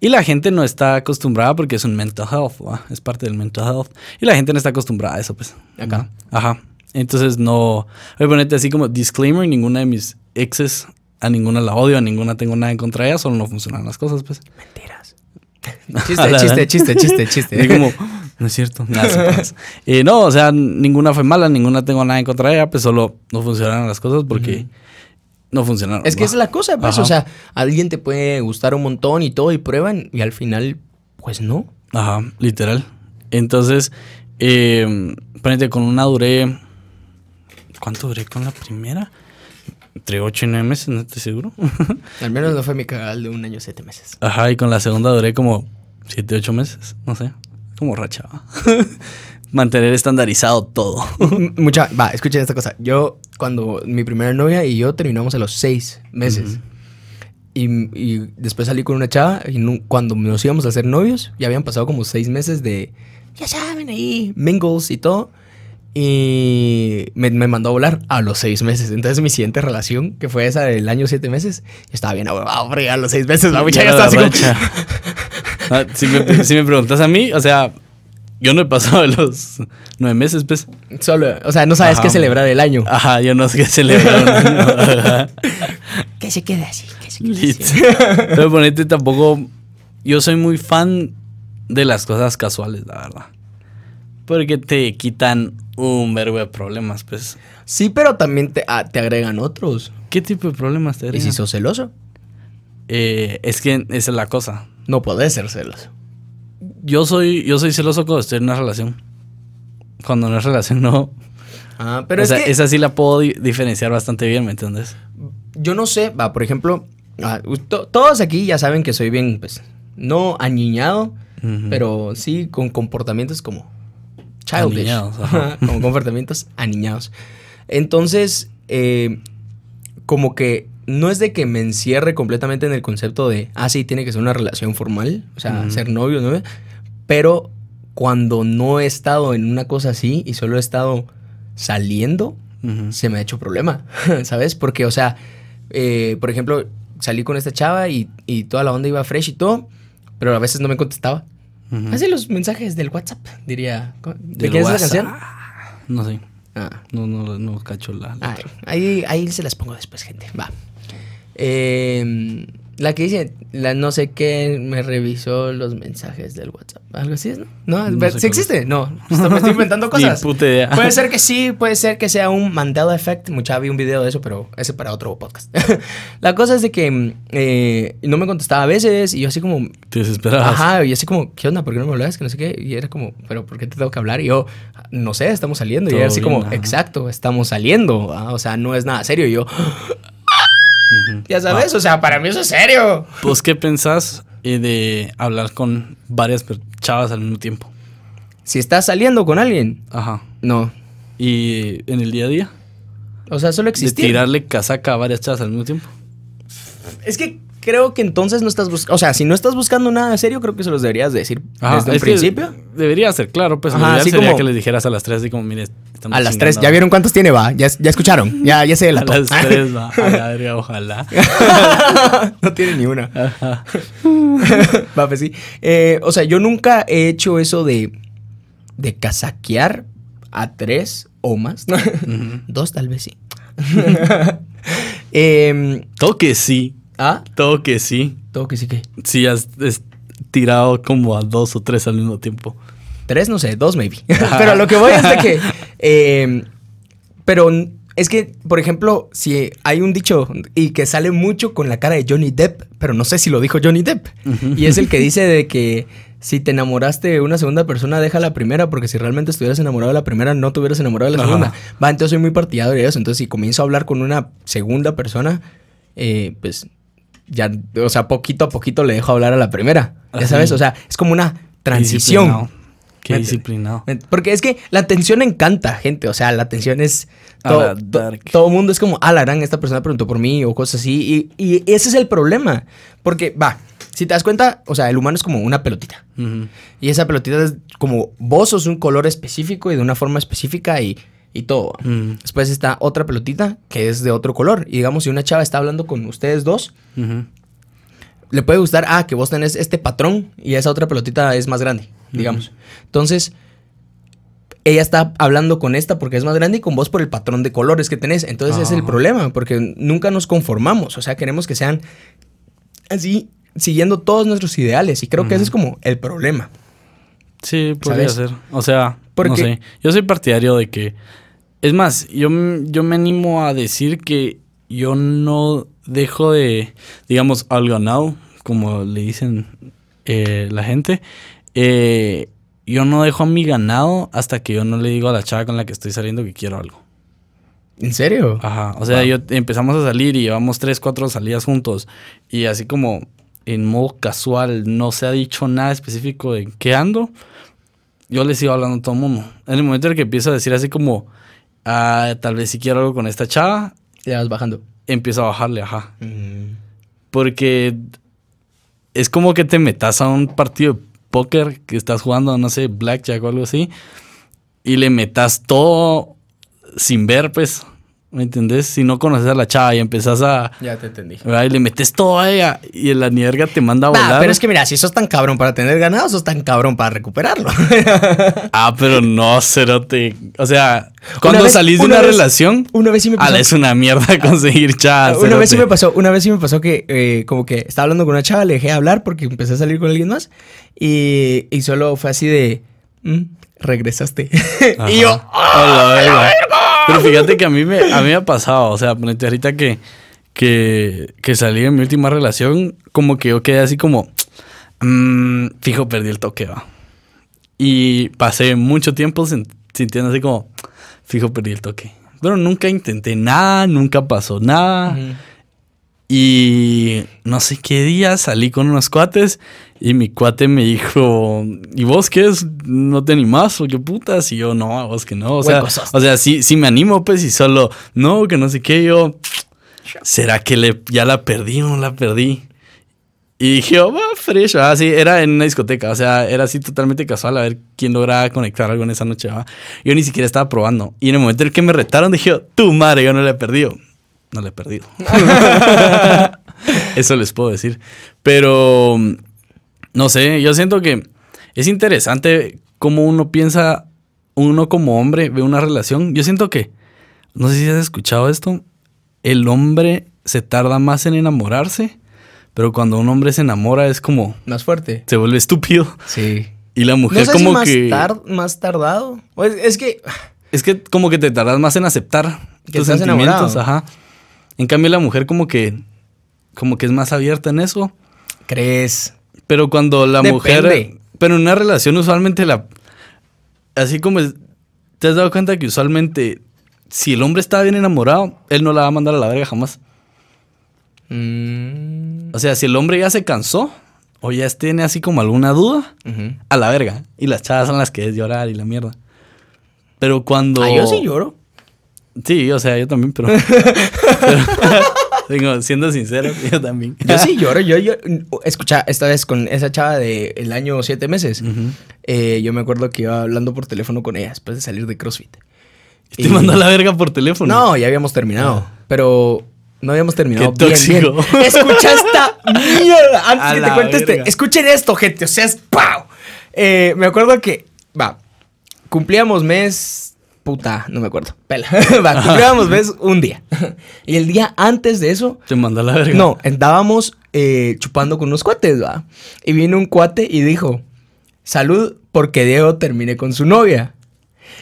Y la gente no está acostumbrada porque es un mental health, ¿va? es parte del mental health. Y la gente no está acostumbrada a eso, pues. Acá. Ajá. Entonces no. Voy a ponerte así como disclaimer: ninguna de mis exes, a ninguna la odio, a ninguna tengo nada en contra de ella, solo no funcionan las cosas, pues. Mentiras. [laughs] Chiste, chiste, chiste, chiste, chiste. Así como, no es cierto, [laughs] nada. Eh, no, o sea, ninguna fue mala, ninguna tengo nada en contra de ella, pues solo no funcionaron las cosas porque no funcionaron. Es que es la cosa, pues. Ajá. O sea, a alguien te puede gustar un montón y todo y prueban y al final, pues no. Ajá, literal. Entonces, eh, ponete con una duré. ¿Cuánto duré con la primera? Entre 8 y 9 meses, no estoy seguro. [laughs] Al menos no fue mi cagal de un año siete meses. Ajá, y con la segunda duré como 7, 8 meses, no sé. Como racha. [laughs] Mantener estandarizado todo. Mucha, va, escuchen esta cosa. Yo, cuando mi primera novia y yo terminamos a los seis meses. y, y después salí con una chava y nu- cuando nos íbamos a hacer novios, ya habían pasado como seis meses de, ya saben, ahí, mingles y todo. Y me, me mandó a volar a los seis meses. Entonces mi siguiente relación, que fue esa del año siete meses, yo estaba bien ahuevado, a los seis meses la muchacha Ya estaba así como-. [laughs] Ah, si, me, si me preguntas a mí, o sea, yo no he pasado de [laughs] los nueve meses, pues. Solo, o sea, no sabes Ajá. qué celebrar el año. Ajá, yo no sé qué celebrar. Ajá. [laughs] Que se quede así, que se quede Lit. así. Pero ponete tampoco. Yo soy muy fan de las cosas casuales, la verdad. Porque te quitan un verbo de problemas, pues. Sí, pero también te, ah, te agregan otros. ¿Qué tipo de problemas te ¿Y si agregan? sos celoso? Eh, es que esa es la cosa. No podés ser celoso. Yo soy, yo soy celoso cuando estoy en una relación. Cuando no es relación, no. Ah, pero o es sea, que esa sí la puedo di- diferenciar bastante bien, ¿me entiendes? yo no sé, va, por ejemplo, ah, to- todos aquí ya saben que soy bien, pues, no añiñado, pero sí con comportamientos como childish. Como comportamientos [laughs] aniñados. Entonces, eh, como que no es de que me encierre completamente en el concepto de, ah, sí, tiene que ser una relación formal, o sea, Ujú. ser novio, ¿no? Pero cuando no he estado en una cosa así y solo he estado saliendo, se me ha hecho problema, [laughs] ¿sabes? Porque, o sea, eh, por ejemplo, salí con esta chava y, y toda la onda iba fresh y todo, pero a veces no me contestaba. Así los mensajes del WhatsApp, diría. ¿De quién es WhatsApp. canción? No sé. Ah, No, no, no cacho la. letra. Ay, ahí, ahí se las pongo después, gente. Va. Eh, la que dice, la no sé qué, me revisó los mensajes del WhatsApp. Algo así es, ¿no? No, No ¿sí existe? No, esto- me estoy inventando [laughs] Ni cosas. puta idea. Puede ser que sí, puede ser que sea un Mandela Effect. Mucha vi un video de eso, pero ese para otro podcast. [laughs] la cosa es de que eh, no me contestaba a veces y yo así como, Te desesperabas. Ajá, y así como, ¿qué onda? ¿Por qué no me hablas? Que no sé qué. Y era como, ¿pero por qué te tengo que hablar? Y yo, no sé, estamos saliendo. Y era así bien, como, ajá. exacto, estamos saliendo. O sea, no es nada serio. Y yo, Ya sabes, o sea, para mí eso es serio. Pues, ¿qué pensás eh, de hablar con varias chavas al mismo tiempo? Si estás saliendo con alguien, Ajá. no. Y en el día a día, O sea, solo de existir. tirarle casaca a varias chavas al mismo tiempo. Es que creo que entonces no estás buscando, o sea, si no estás buscando nada serio, creo que se los deberías decir Ajá, desde que principio. Debería ser claro, pues. Ajá, así sería como- que les dijeras a las tres, así como, mire, estamos A las tres, ¿ya vieron cuántos tiene? Va, ya, ya escucharon, ya, ya se [laughs] A delató. las tres, va. A la verga, [laughs] ojalá. [laughs] no tiene ni una. Ajá. Va, pues sí. Eh, o sea, yo nunca he hecho eso de, de casaquear a tres o más. Dos tal vez sí. Todo que sí. Ah, Todo que sí. todo que sí que. Sí, has tirado como a dos o tres al mismo tiempo. Tres, no sé, dos maybe. [laughs] [laughs] pero lo que voy es de que. em, pero es que, por ejemplo, si hay un dicho y que sale mucho con la cara de Johnny Depp, pero no sé si lo dijo Johnny Depp. Y es el que dice de que si te enamoraste de una segunda persona, deja la primera, porque si realmente estuvieras enamorado de la primera, no te hubieras enamorado de la Ajá. segunda. Va, entonces soy muy partidario de eso. Entonces, si comienzo a hablar con una segunda persona, eh, pues ya, o sea, poquito a poquito le dejo hablar a la primera. Ya Así. sabes, o sea, es como una transición. Disciplinado. Qué ¿Me disciplinado. Porque es que la atención encanta, gente. O sea, la atención es. Todo, todo mundo es como, ah, la gran, esta persona preguntó por mí o cosas así. Y, y ese es el problema. Porque, va, si te das cuenta, o sea, el humano es como una pelotita. Y esa pelotita es como vos sos un color específico y de una forma específica y, y todo. Mm. Después está otra pelotita que es de otro color. Y digamos, si una chava está hablando con ustedes dos, le puede gustar, ah, que vos tenés este patrón y esa otra pelotita es más grande, digamos. Entonces, ella está hablando con esta porque es más grande y con vos por el patrón de colores que tenés. Entonces, ese es el Ajá. problema, porque nunca nos conformamos. O sea, queremos que sean así, siguiendo todos nuestros ideales. Y creo que ese es como el problema. Sí, podría ¿Sabes? ser. O sea, Porque- no sé. Yo soy partidario de que. Es más, yo, yo me animo a decir que yo no dejo de, digamos, al ganado, como le dicen eh, la gente. eh, yo no dejo a mi ganado hasta que yo no le digo a la chava con la que estoy saliendo que quiero algo. ¿En serio? Ajá, o sea, Wow. yo empezamos a salir y llevamos tres, cuatro salidas juntos y así como en modo casual no se ha dicho nada específico de qué ando, yo le sigo hablando a todo el mundo. En el momento en el que empiezo a decir así como, ah, tal vez si quiero algo con esta chava, Le vas bajando. empiezo a bajarle, ajá. Mm. Porque es como que te metas a un partido de póker que estás jugando, no sé, blackjack o algo así, y le metas todo sin ver, pues, ¿me entendés? Si no conoces a la chava y empezás a... Ya te entendí. ¿verdad? Y le metes todo a ella y la nierga te manda a Nah, volar. pero es que mira, si sos tan cabrón para tener ganado, sos tan cabrón para recuperarlo. [laughs] Ah, pero no, cerote. O sea, cuando vez- salís de una una, vez- relación, una vez sí me pasó. ala, es una mierda conseguir chavas. una vez sí me pasó, una vez sí me pasó que eh, como que estaba hablando con una chava, le dejé hablar porque empecé a salir con alguien más y, y solo fue así de, "Mm, regresaste. [laughs] Y yo, A la verga. Pero fíjate que a mí me, a mí me ha pasado, o sea, ponete ahorita que, que, que salí de mi última relación, como que yo quedé así como, mm, fijo, perdí el toque, va. Y pasé mucho tiempo sin- sintiendo así como, fijo, perdí el toque. Pero nunca intenté nada, nunca pasó nada. Y no sé qué día salí con unos cuates y mi cuate me dijo, ¿y vos qué es? ¿No te animás o qué putas? Y yo, no, vos que no. O sea, o sea sí, sí me animo, pues, y solo, no, que no sé qué. Yo, ¿será que le, ya la perdí o no la perdí? Y dije, oh, va, fresh, ah, sí, era en una discoteca, o sea, era así totalmente casual a ver quién lograba conectar algo en esa noche, ¿va? Yo ni siquiera estaba probando. Y en el momento en el que me retaron, dije, tu madre, yo no la he perdido. No la he perdido. [laughs] [laughs] Eso les puedo decir. Pero, no sé, yo siento que es interesante cómo uno piensa, uno como hombre ve una relación. Yo siento que, no sé si has escuchado esto, el hombre se tarda más en enamorarse pero cuando un hombre se enamora es como... Más fuerte. Se vuelve estúpido. Sí. Y la mujer como más que... más tardado. es que... Es que como que te tardas más en aceptar que tus sentimientos. Ajá. En cambio la mujer como que... Como que es más abierta en eso. ¿Crees? Pero cuando la mujer... Pero en una relación usualmente la... Así como... ¿Te has dado cuenta que usualmente... Si el hombre está bien enamorado, él no la va a mandar a la verga jamás. Mm. O sea, si el hombre ya se cansó o ya tiene así como alguna duda, a la verga. Y las chavas son las que es llorar y la mierda. Pero cuando. Ah, yo sí lloro. Sí, o sea, yo también, pero. [laughs] siendo sincero, yo también. Yo sí [laughs] lloro. Yo, yo, escucha, esta vez con esa chava del año siete meses, eh, yo me acuerdo que iba hablando por teléfono con ella después de salir de CrossFit. ¿Y te mandó a la verga por teléfono? No, ya habíamos terminado. Ah. Pero no habíamos terminado. Qué tóxico. [laughs] Escucha esta mierda. Antes que te cuente este. Escuchen esto, gente. O sea, es ¡pau! Eh, me acuerdo que. Va. Cumplíamos mes. Puta, no me acuerdo. Pela. [laughs] va, cumplíamos mes un día. [laughs] y el día antes de eso. Te mandó la verga. No, andábamos eh, chupando con unos cuates, va. Y vino un cuate y dijo: Salud porque Diego termine con su novia.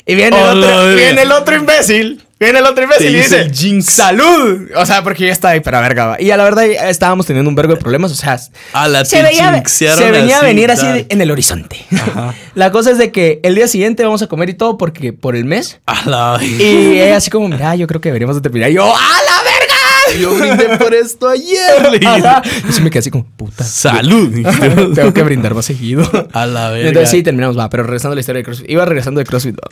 Y viene, el, otro, viene el otro imbécil. Viene el otro imbécil y dice, jinx. ¡Salud! O sea, porque ya está ahí para verga. Y a la verdad estábamos teniendo un vergo de problemas. O sea, a la se, veía, se venía a venir así en el horizonte. [laughs] la cosa es de que el día siguiente vamos a comer y todo porque por el mes. A la Y así como, mira, yo creo que deberíamos de terminar. Y yo, ¡a la verga! Yo brindé por esto ayer. Y sí me quedé así como, puta. Salud. [laughs] Tengo que brindar más seguido. A la verga. Entonces sí, terminamos, va. Pero regresando a la historia de CrossFit. Iba regresando de CrossFit, va.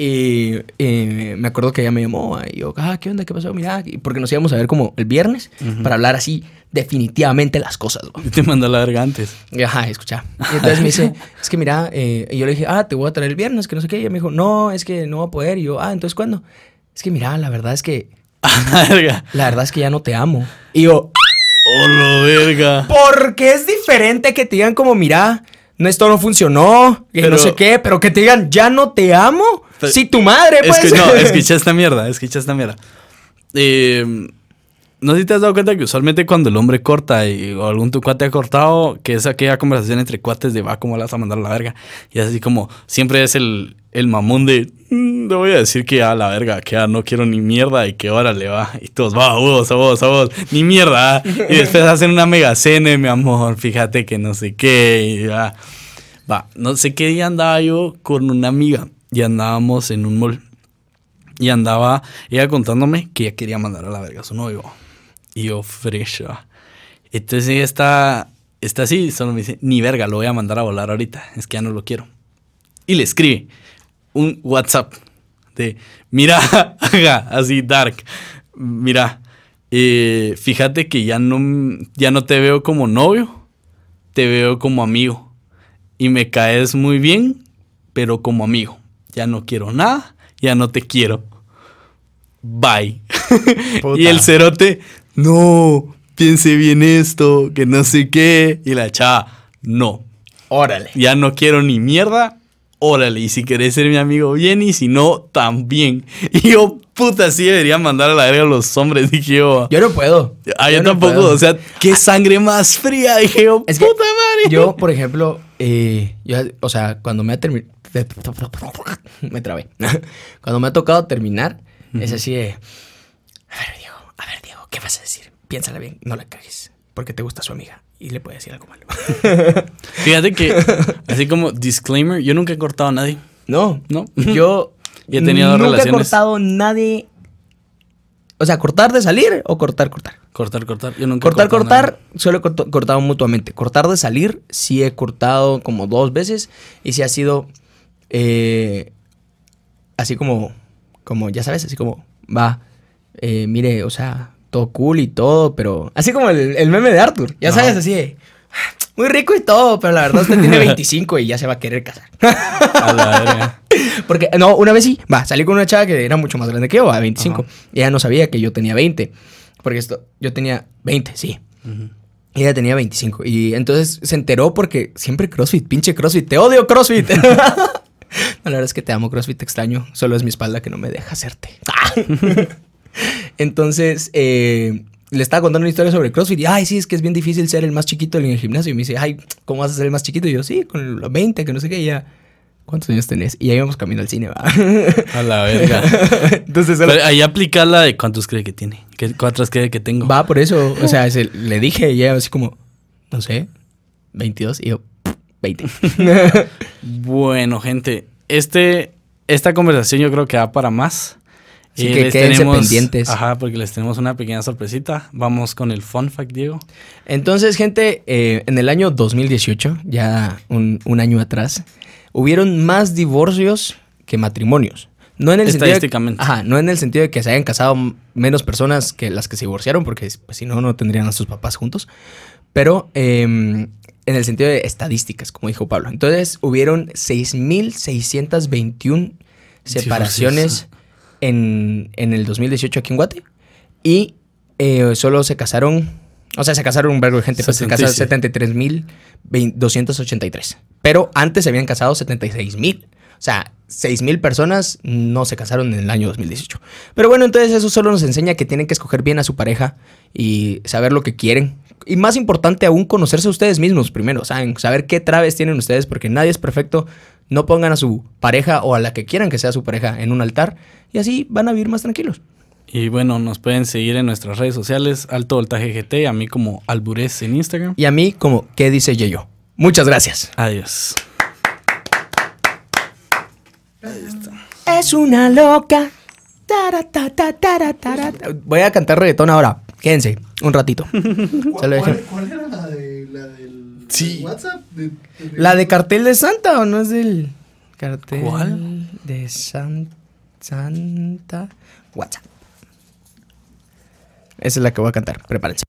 Y, me acuerdo que ella me llamó y yo, ah, ¿qué onda? ¿Qué pasó? Mira, porque nos íbamos a ver como el viernes para hablar así definitivamente las cosas. Y te mandó la verga antes. Ajá, escucha. Y entonces me dice, [laughs] es que mira, eh", y yo le dije, ah, te voy a traer el viernes, que no sé qué. Y ella me dijo, no, es que no va a poder. Y yo, ah, entonces ¿cuándo? Es que mira, la verdad es que... [laughs] la verdad es que ya no te amo. Y yo... Oh, lo verga. Porque es diferente que te digan como, mira, no, esto no funcionó, que no sé qué, pero que te digan, ya no te amo. Si tu madre, pues. Es que no, [laughs] escucha esta mierda, escucha esta mierda. Eh, no sé si te has dado cuenta que usualmente cuando el hombre corta y, o algún tu cuate ha cortado, que es aquella conversación entre cuates de va, ¿cómo le vas a mandar a la verga? Y así como siempre es el, el mamón de mm, le voy a decir que a la verga, que ya no quiero ni mierda y que ahora le va. Y todos, va, a vos, a vos, a vos, ni mierda. Y después hacen una mega cena, mi amor, fíjate que no sé qué. Y va, no sé qué día andaba yo con una amiga y andábamos en un mall. Y andaba ella contándome que ella quería mandar a la verga a su novio. Y yo, fresha. Entonces ella está, está así, solo me dice, ni verga, lo voy a mandar a volar ahorita, es que ya no lo quiero. Y le escribe un WhatsApp de, mira, [laughs] así dark, mira, eh, fíjate que ya no, ya no te veo como novio, te veo como amigo. Y me caes muy bien, pero como amigo. Ya no quiero nada, ya no te quiero. Bye. [laughs] y el cerote, no, piense bien esto, que no sé qué. Y la chava, no. Órale. Ya no quiero ni mierda, órale. Y si querés ser mi amigo, bien. Y si no, también. [laughs] Y yo, puta, sí debería mandar a la verga a los hombres. Dije yo. Yo no puedo. Ah, yo, tampoco. O sea, qué sangre más fría. Dije yo, puta madre. Yo, por ejemplo, eh, o sea, cuando me ha terminado. Me trabé. [laughs] cuando me ha tocado terminar, es así de. A ver, Diego, a ver, Diego, ¿qué vas a decir? Piénsala bien, no la cagues, porque te gusta su amiga y le puede decir algo malo. [laughs] Fíjate que, [laughs] así como disclaimer, yo nunca he cortado a nadie. No, no. Yo he tenido nunca relaciones. he cortado a nadie O sea, cortar de salir o cortar, cortar. Cortar, cortar. Yo nunca he Cortar, cortado cortar, nada. solo he cortado mutuamente. Cortar de salir, sí he cortado como dos veces. Y sí ha sido eh, así como, como, ya sabes, así como, va, eh, mire, o sea, todo cool y todo, pero así como el, el meme de Arthur, ya sabes, así de, muy rico y todo, pero la verdad usted tiene [laughs] 25 y ya se va a querer casar. A la verga. [laughs] Porque, no, una vez sí, va, salí con una chava que era mucho más grande que yo, a 25. Ajá. Y ella no sabía que yo tenía 20. Porque esto, yo tenía 20, sí. Ella tenía 25. Y entonces se enteró porque siempre CrossFit, pinche CrossFit, te odio CrossFit. [laughs] la verdad es que te amo CrossFit, te extraño. Solo es mi espalda que no me deja hacerte. [laughs] entonces, eh, le estaba contando una historia sobre CrossFit. Y, ay, sí, es que es bien difícil ser el más chiquito en el gimnasio. Y me dice, ay, ¿cómo vas a ser el más chiquito? Y yo, sí, con los 20, que no sé qué. Y ella, ¿cuántos años tenés? Y ya íbamos camino al cine, va. [laughs] A la verga. [laughs] entonces, Pero ahí aplica la de cuántos cree que tiene. ¿Qué, ¿Cuántos cree que tengo? Va, por eso. O sea, se- le dije y ella así como, no sé, 22. Y yo, 20. Bueno, gente, este, esta conversación yo creo que va para más. Sí, Eh, que les quédense pendientes. Ajá, porque les tenemos una pequeña sorpresita. Vamos con el fun fact, Diego. Entonces, gente, eh, en el año 2018, ya un, un año atrás, hubieron más divorcios que matrimonios. No en el sentido de- Estadísticamente. ajá, no en el sentido de que se hayan casado menos personas que las que se divorciaron, porque pues, si no, no tendrían a sus papás juntos. Pero eh, en el sentido de estadísticas, como dijo Pablo. Entonces, hubieron 6.621 separaciones en, en el 2018 aquí en Guate. Y eh, solo se casaron, o sea, se casaron un vergo de gente, pues se casaron 77. 73.283. Pero antes se habían casado 76.000. O sea, 6.000 personas no se casaron en el año 2018. Pero bueno, entonces eso solo nos enseña que tienen que escoger bien a su pareja y saber lo que quieren. Y más importante aún, conocerse a ustedes mismos primero, ¿saben? Saber qué traves tienen ustedes, porque nadie es perfecto. No pongan a su pareja o a la que quieran que sea su pareja en un altar y así van a vivir más tranquilos. Y bueno, nos pueden seguir en nuestras redes sociales, Alto Voltaje GT, a mí como Alburez en Instagram. Y a mí, como, ¿qué dice Yeyo? Muchas gracias. Adiós. Es una loca. Voy a cantar reggaetón ahora. Quédense un ratito. [laughs] ¿Cuál, era la, de, la del Sí. WhatsApp? De- de- ¿La de cartel de Santa o no es del cartel ¿Cuál? de San- Santa? WhatsApp. Esa es la que voy a cantar. Prepárense.